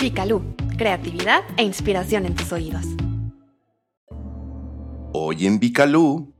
Picalú, creatividad e inspiración en tus oídos. Hoy en Bicalú,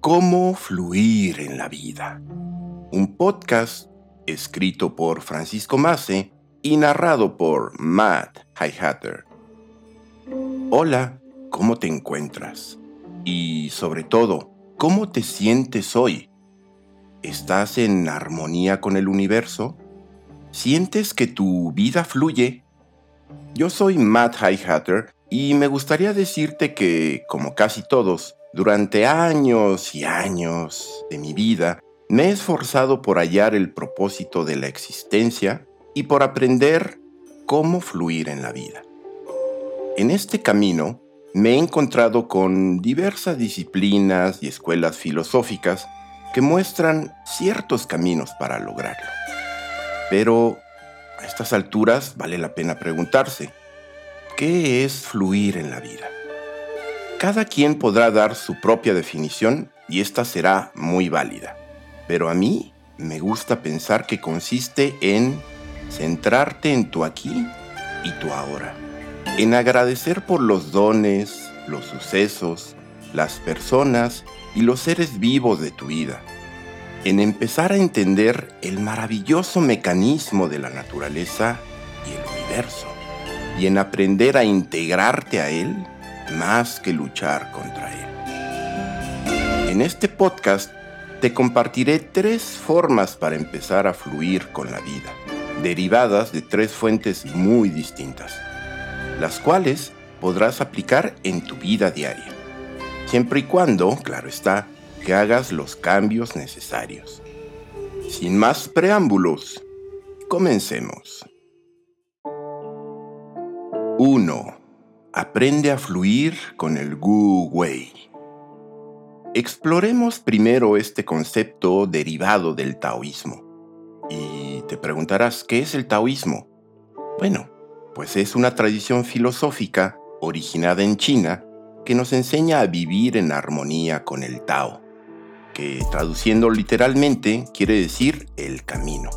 ¿Cómo fluir en la vida? Un podcast escrito por Francisco Mace y narrado por Matt Highhatter. Hola, ¿cómo te encuentras? Y sobre todo, ¿cómo te sientes hoy? ¿Estás en armonía con el universo? ¿Sientes que tu vida fluye? Yo soy Matt Highhatter y me gustaría decirte que, como casi todos, durante años y años de mi vida, me he esforzado por hallar el propósito de la existencia y por aprender cómo fluir en la vida. En este camino me he encontrado con diversas disciplinas y escuelas filosóficas que muestran ciertos caminos para lograrlo. Pero a estas alturas vale la pena preguntarse, ¿qué es fluir en la vida? Cada quien podrá dar su propia definición y esta será muy válida. Pero a mí me gusta pensar que consiste en centrarte en tu aquí y tu ahora. En agradecer por los dones, los sucesos, las personas y los seres vivos de tu vida. En empezar a entender el maravilloso mecanismo de la naturaleza y el universo. Y en aprender a integrarte a él más que luchar contra él. En este podcast te compartiré tres formas para empezar a fluir con la vida, derivadas de tres fuentes muy distintas, las cuales podrás aplicar en tu vida diaria, siempre y cuando, claro está, que hagas los cambios necesarios. Sin más preámbulos, comencemos. 1. Aprende a fluir con el Gu Wei. Exploremos primero este concepto derivado del taoísmo. Y te preguntarás, ¿qué es el taoísmo? Bueno, pues es una tradición filosófica originada en China que nos enseña a vivir en armonía con el Tao, que traduciendo literalmente quiere decir el camino.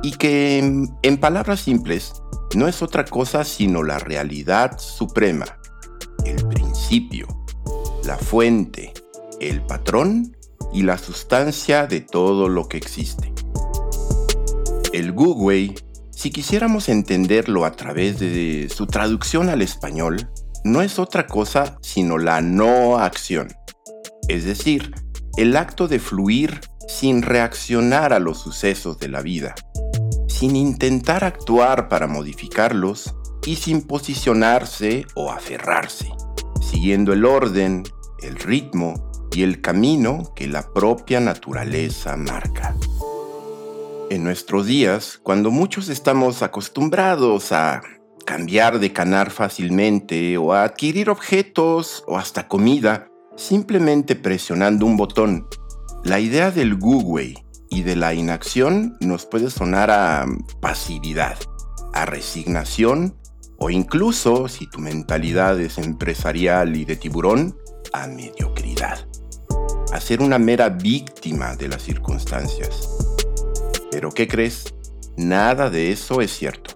Y que, en palabras simples, no es otra cosa sino la realidad suprema, el principio, la fuente, el patrón y la sustancia de todo lo que existe. El Gu si quisiéramos entenderlo a través de su traducción al español, no es otra cosa sino la no acción, es decir, el acto de fluir sin reaccionar a los sucesos de la vida, sin intentar actuar para modificarlos y sin posicionarse o aferrarse, siguiendo el orden, el ritmo y el camino que la propia naturaleza marca. En nuestros días, cuando muchos estamos acostumbrados a cambiar de canar fácilmente o a adquirir objetos o hasta comida simplemente presionando un botón, la idea del Google y de la inacción nos puede sonar a pasividad, a resignación o incluso, si tu mentalidad es empresarial y de tiburón, a mediocridad, a ser una mera víctima de las circunstancias. Pero ¿qué crees? Nada de eso es cierto.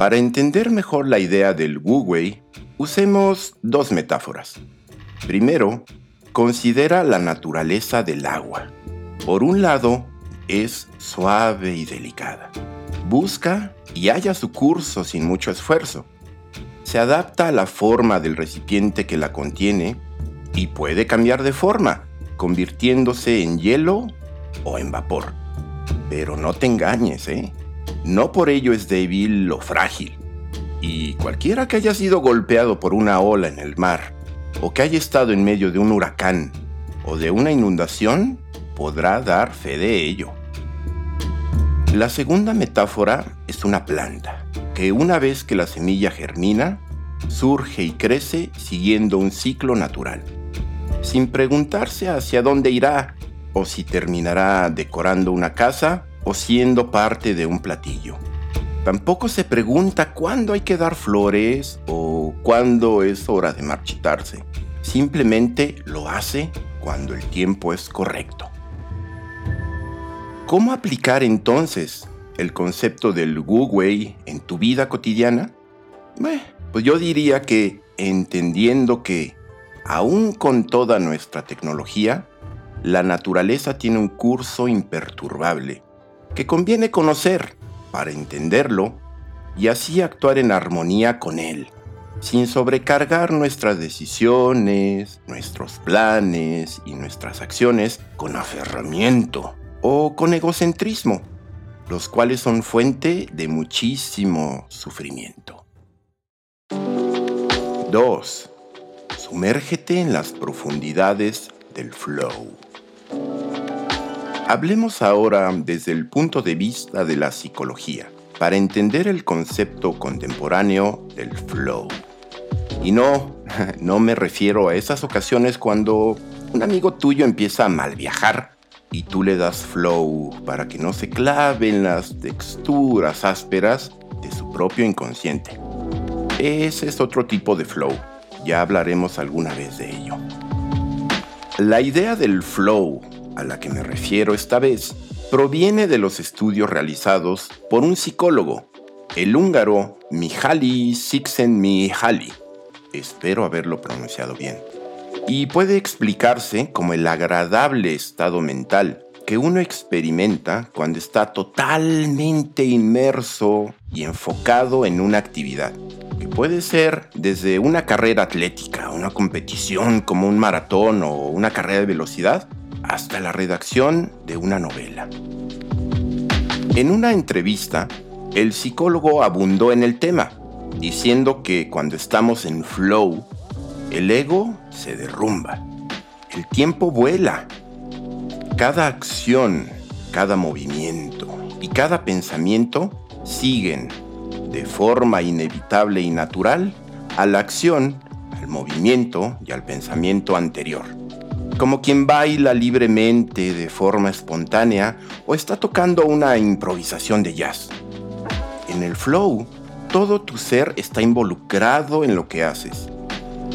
Para entender mejor la idea del Wu Wei, usemos dos metáforas. Primero, Considera la naturaleza del agua. Por un lado, es suave y delicada. Busca y halla su curso sin mucho esfuerzo. Se adapta a la forma del recipiente que la contiene y puede cambiar de forma, convirtiéndose en hielo o en vapor. Pero no te engañes, ¿eh? No por ello es débil o frágil. Y cualquiera que haya sido golpeado por una ola en el mar o que haya estado en medio de un huracán o de una inundación podrá dar fe de ello. La segunda metáfora es una planta, que una vez que la semilla germina, surge y crece siguiendo un ciclo natural, sin preguntarse hacia dónde irá o si terminará decorando una casa siendo parte de un platillo. Tampoco se pregunta cuándo hay que dar flores o cuándo es hora de marchitarse. Simplemente lo hace cuando el tiempo es correcto. ¿Cómo aplicar entonces el concepto del Wu Wei en tu vida cotidiana? pues yo diría que entendiendo que, aún con toda nuestra tecnología, la naturaleza tiene un curso imperturbable que conviene conocer para entenderlo y así actuar en armonía con él, sin sobrecargar nuestras decisiones, nuestros planes y nuestras acciones con aferramiento o con egocentrismo, los cuales son fuente de muchísimo sufrimiento. 2. Sumérgete en las profundidades del flow. Hablemos ahora desde el punto de vista de la psicología, para entender el concepto contemporáneo del flow. Y no, no me refiero a esas ocasiones cuando un amigo tuyo empieza a mal viajar y tú le das flow para que no se claven las texturas ásperas de su propio inconsciente. Ese es otro tipo de flow, ya hablaremos alguna vez de ello. La idea del flow a la que me refiero esta vez proviene de los estudios realizados por un psicólogo, el húngaro Mihaly Csikszentmihalyi. Espero haberlo pronunciado bien y puede explicarse como el agradable estado mental que uno experimenta cuando está totalmente inmerso y enfocado en una actividad, que puede ser desde una carrera atlética, una competición como un maratón o una carrera de velocidad, hasta la redacción de una novela. En una entrevista, el psicólogo abundó en el tema, diciendo que cuando estamos en flow, el ego se derrumba. El tiempo vuela. Cada acción, cada movimiento y cada pensamiento siguen de forma inevitable y natural a la acción, al movimiento y al pensamiento anterior. Como quien baila libremente de forma espontánea o está tocando una improvisación de jazz. En el flow, todo tu ser está involucrado en lo que haces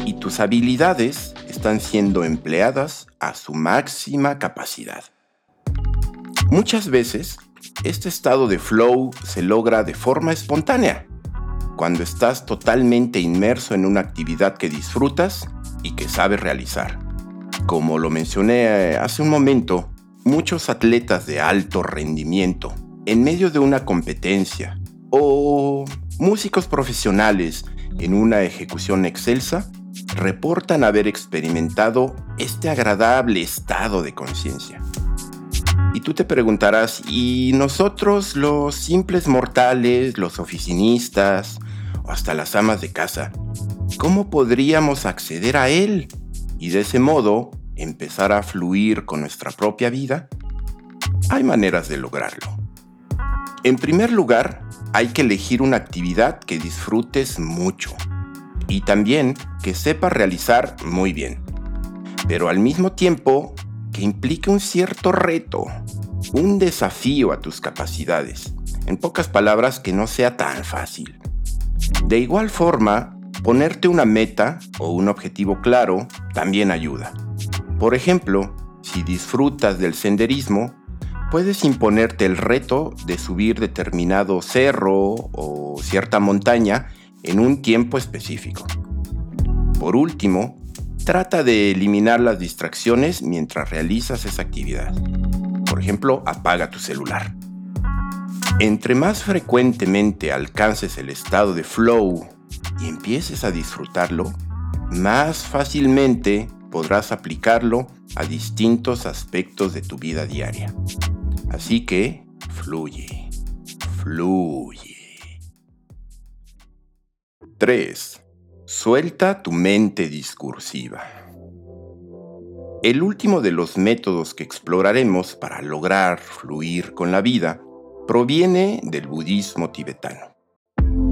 y tus habilidades están siendo empleadas a su máxima capacidad. Muchas veces, este estado de flow se logra de forma espontánea, cuando estás totalmente inmerso en una actividad que disfrutas y que sabes realizar. Como lo mencioné eh, hace un momento, muchos atletas de alto rendimiento, en medio de una competencia, o músicos profesionales en una ejecución excelsa, reportan haber experimentado este agradable estado de conciencia. Y tú te preguntarás, ¿y nosotros los simples mortales, los oficinistas o hasta las amas de casa, cómo podríamos acceder a él y de ese modo empezar a fluir con nuestra propia vida? Hay maneras de lograrlo. En primer lugar, hay que elegir una actividad que disfrutes mucho y también que sepa realizar muy bien, pero al mismo tiempo que implique un cierto reto, un desafío a tus capacidades. En pocas palabras, que no sea tan fácil. De igual forma, ponerte una meta o un objetivo claro también ayuda. Por ejemplo, si disfrutas del senderismo, puedes imponerte el reto de subir determinado cerro o cierta montaña en un tiempo específico. Por último, trata de eliminar las distracciones mientras realizas esa actividad. Por ejemplo, apaga tu celular. Entre más frecuentemente alcances el estado de flow y empieces a disfrutarlo, más fácilmente podrás aplicarlo a distintos aspectos de tu vida diaria. Así que, fluye, fluye. 3. Suelta tu mente discursiva. El último de los métodos que exploraremos para lograr fluir con la vida proviene del budismo tibetano,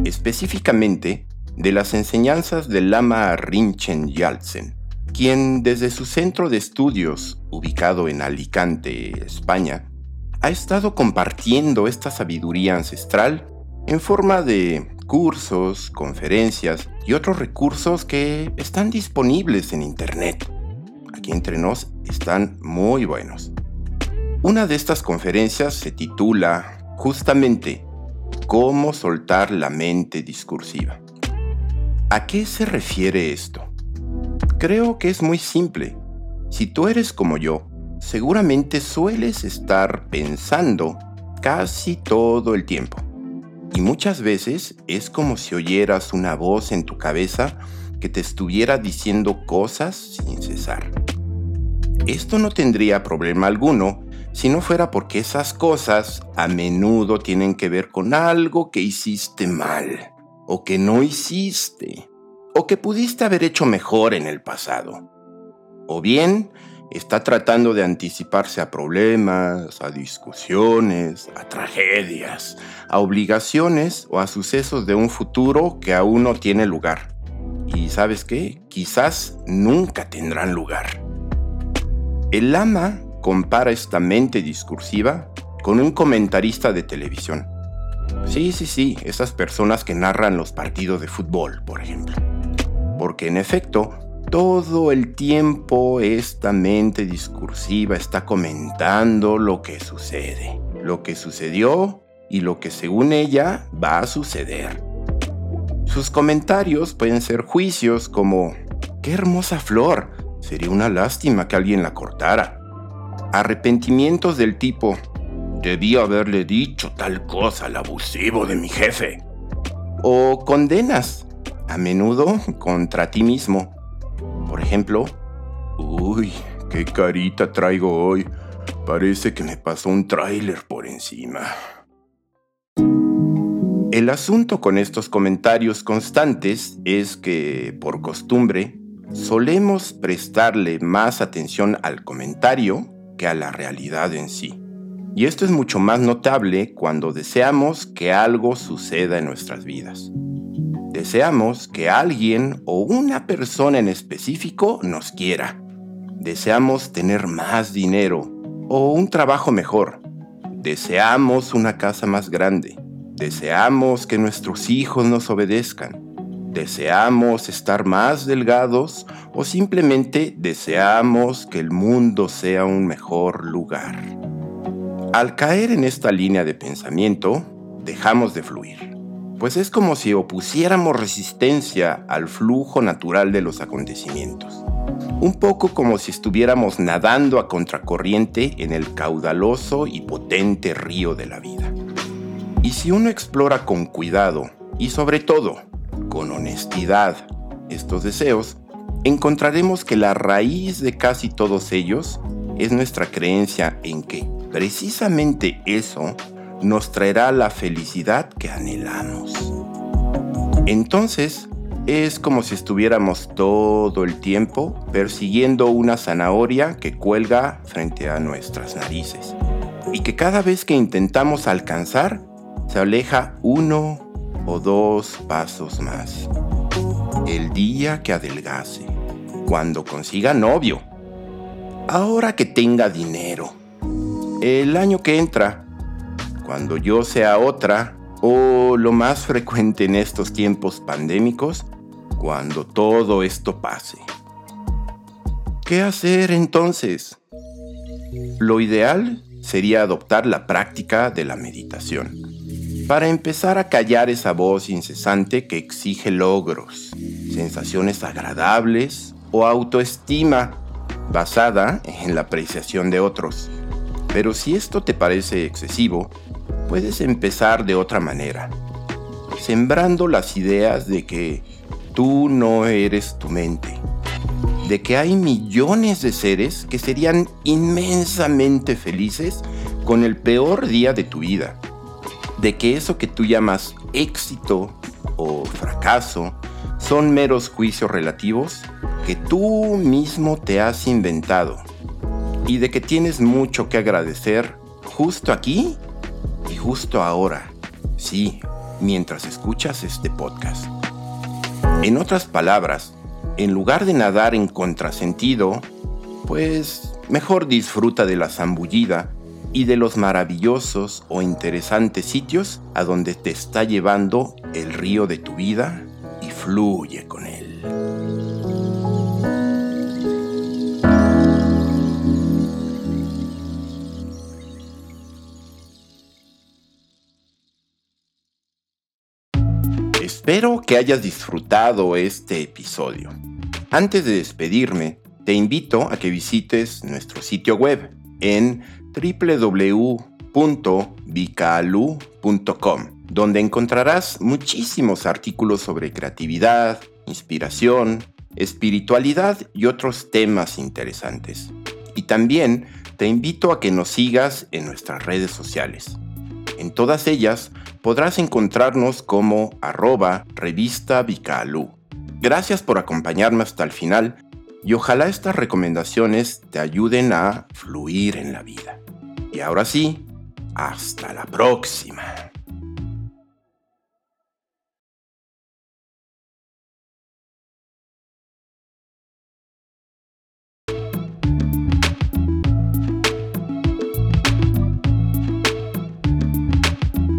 específicamente de las enseñanzas del lama Rinchen Yaltsen, quien desde su centro de estudios, ubicado en Alicante, España, ha estado compartiendo esta sabiduría ancestral en forma de cursos, conferencias y otros recursos que están disponibles en Internet. Aquí entre nos están muy buenos. Una de estas conferencias se titula justamente ¿Cómo soltar la mente discursiva? ¿A qué se refiere esto? Creo que es muy simple. Si tú eres como yo, seguramente sueles estar pensando casi todo el tiempo. Y muchas veces es como si oyeras una voz en tu cabeza que te estuviera diciendo cosas sin cesar. Esto no tendría problema alguno si no fuera porque esas cosas a menudo tienen que ver con algo que hiciste mal, o que no hiciste, o que pudiste haber hecho mejor en el pasado. O bien está tratando de anticiparse a problemas, a discusiones, a tragedias, a obligaciones o a sucesos de un futuro que aún no tiene lugar. Y sabes qué, quizás nunca tendrán lugar. El lama compara esta mente discursiva con un comentarista de televisión. Sí, sí, sí, esas personas que narran los partidos de fútbol, por ejemplo. Porque en efecto, todo el tiempo esta mente discursiva está comentando lo que sucede, lo que sucedió y lo que según ella va a suceder. Sus comentarios pueden ser juicios como, qué hermosa flor, sería una lástima que alguien la cortara arrepentimientos del tipo, debí haberle dicho tal cosa al abusivo de mi jefe. O condenas, a menudo contra ti mismo. Por ejemplo, uy, qué carita traigo hoy. Parece que me pasó un tráiler por encima. El asunto con estos comentarios constantes es que, por costumbre, solemos prestarle más atención al comentario que a la realidad en sí. Y esto es mucho más notable cuando deseamos que algo suceda en nuestras vidas. Deseamos que alguien o una persona en específico nos quiera. Deseamos tener más dinero o un trabajo mejor. Deseamos una casa más grande. Deseamos que nuestros hijos nos obedezcan. Deseamos estar más delgados o simplemente deseamos que el mundo sea un mejor lugar. Al caer en esta línea de pensamiento, dejamos de fluir, pues es como si opusiéramos resistencia al flujo natural de los acontecimientos. Un poco como si estuviéramos nadando a contracorriente en el caudaloso y potente río de la vida. Y si uno explora con cuidado y sobre todo con honestidad estos deseos, encontraremos que la raíz de casi todos ellos es nuestra creencia en que precisamente eso nos traerá la felicidad que anhelamos. Entonces, es como si estuviéramos todo el tiempo persiguiendo una zanahoria que cuelga frente a nuestras narices y que cada vez que intentamos alcanzar se aleja uno o dos pasos más. El día que adelgase, cuando consiga novio, ahora que tenga dinero, el año que entra, cuando yo sea otra, o lo más frecuente en estos tiempos pandémicos, cuando todo esto pase. ¿Qué hacer entonces? Lo ideal sería adoptar la práctica de la meditación para empezar a callar esa voz incesante que exige logros, sensaciones agradables o autoestima basada en la apreciación de otros. Pero si esto te parece excesivo, puedes empezar de otra manera, sembrando las ideas de que tú no eres tu mente, de que hay millones de seres que serían inmensamente felices con el peor día de tu vida de que eso que tú llamas éxito o fracaso son meros juicios relativos que tú mismo te has inventado y de que tienes mucho que agradecer justo aquí justo ahora, sí, mientras escuchas este podcast. En otras palabras, en lugar de nadar en contrasentido, pues mejor disfruta de la zambullida y de los maravillosos o interesantes sitios a donde te está llevando el río de tu vida y fluye con él. Espero que hayas disfrutado este episodio. Antes de despedirme, te invito a que visites nuestro sitio web en www.vicalu.com, donde encontrarás muchísimos artículos sobre creatividad, inspiración, espiritualidad y otros temas interesantes. Y también te invito a que nos sigas en nuestras redes sociales. En todas ellas podrás encontrarnos como arroba revista. Gracias por acompañarme hasta el final y ojalá estas recomendaciones te ayuden a fluir en la vida. Y ahora sí, hasta la próxima.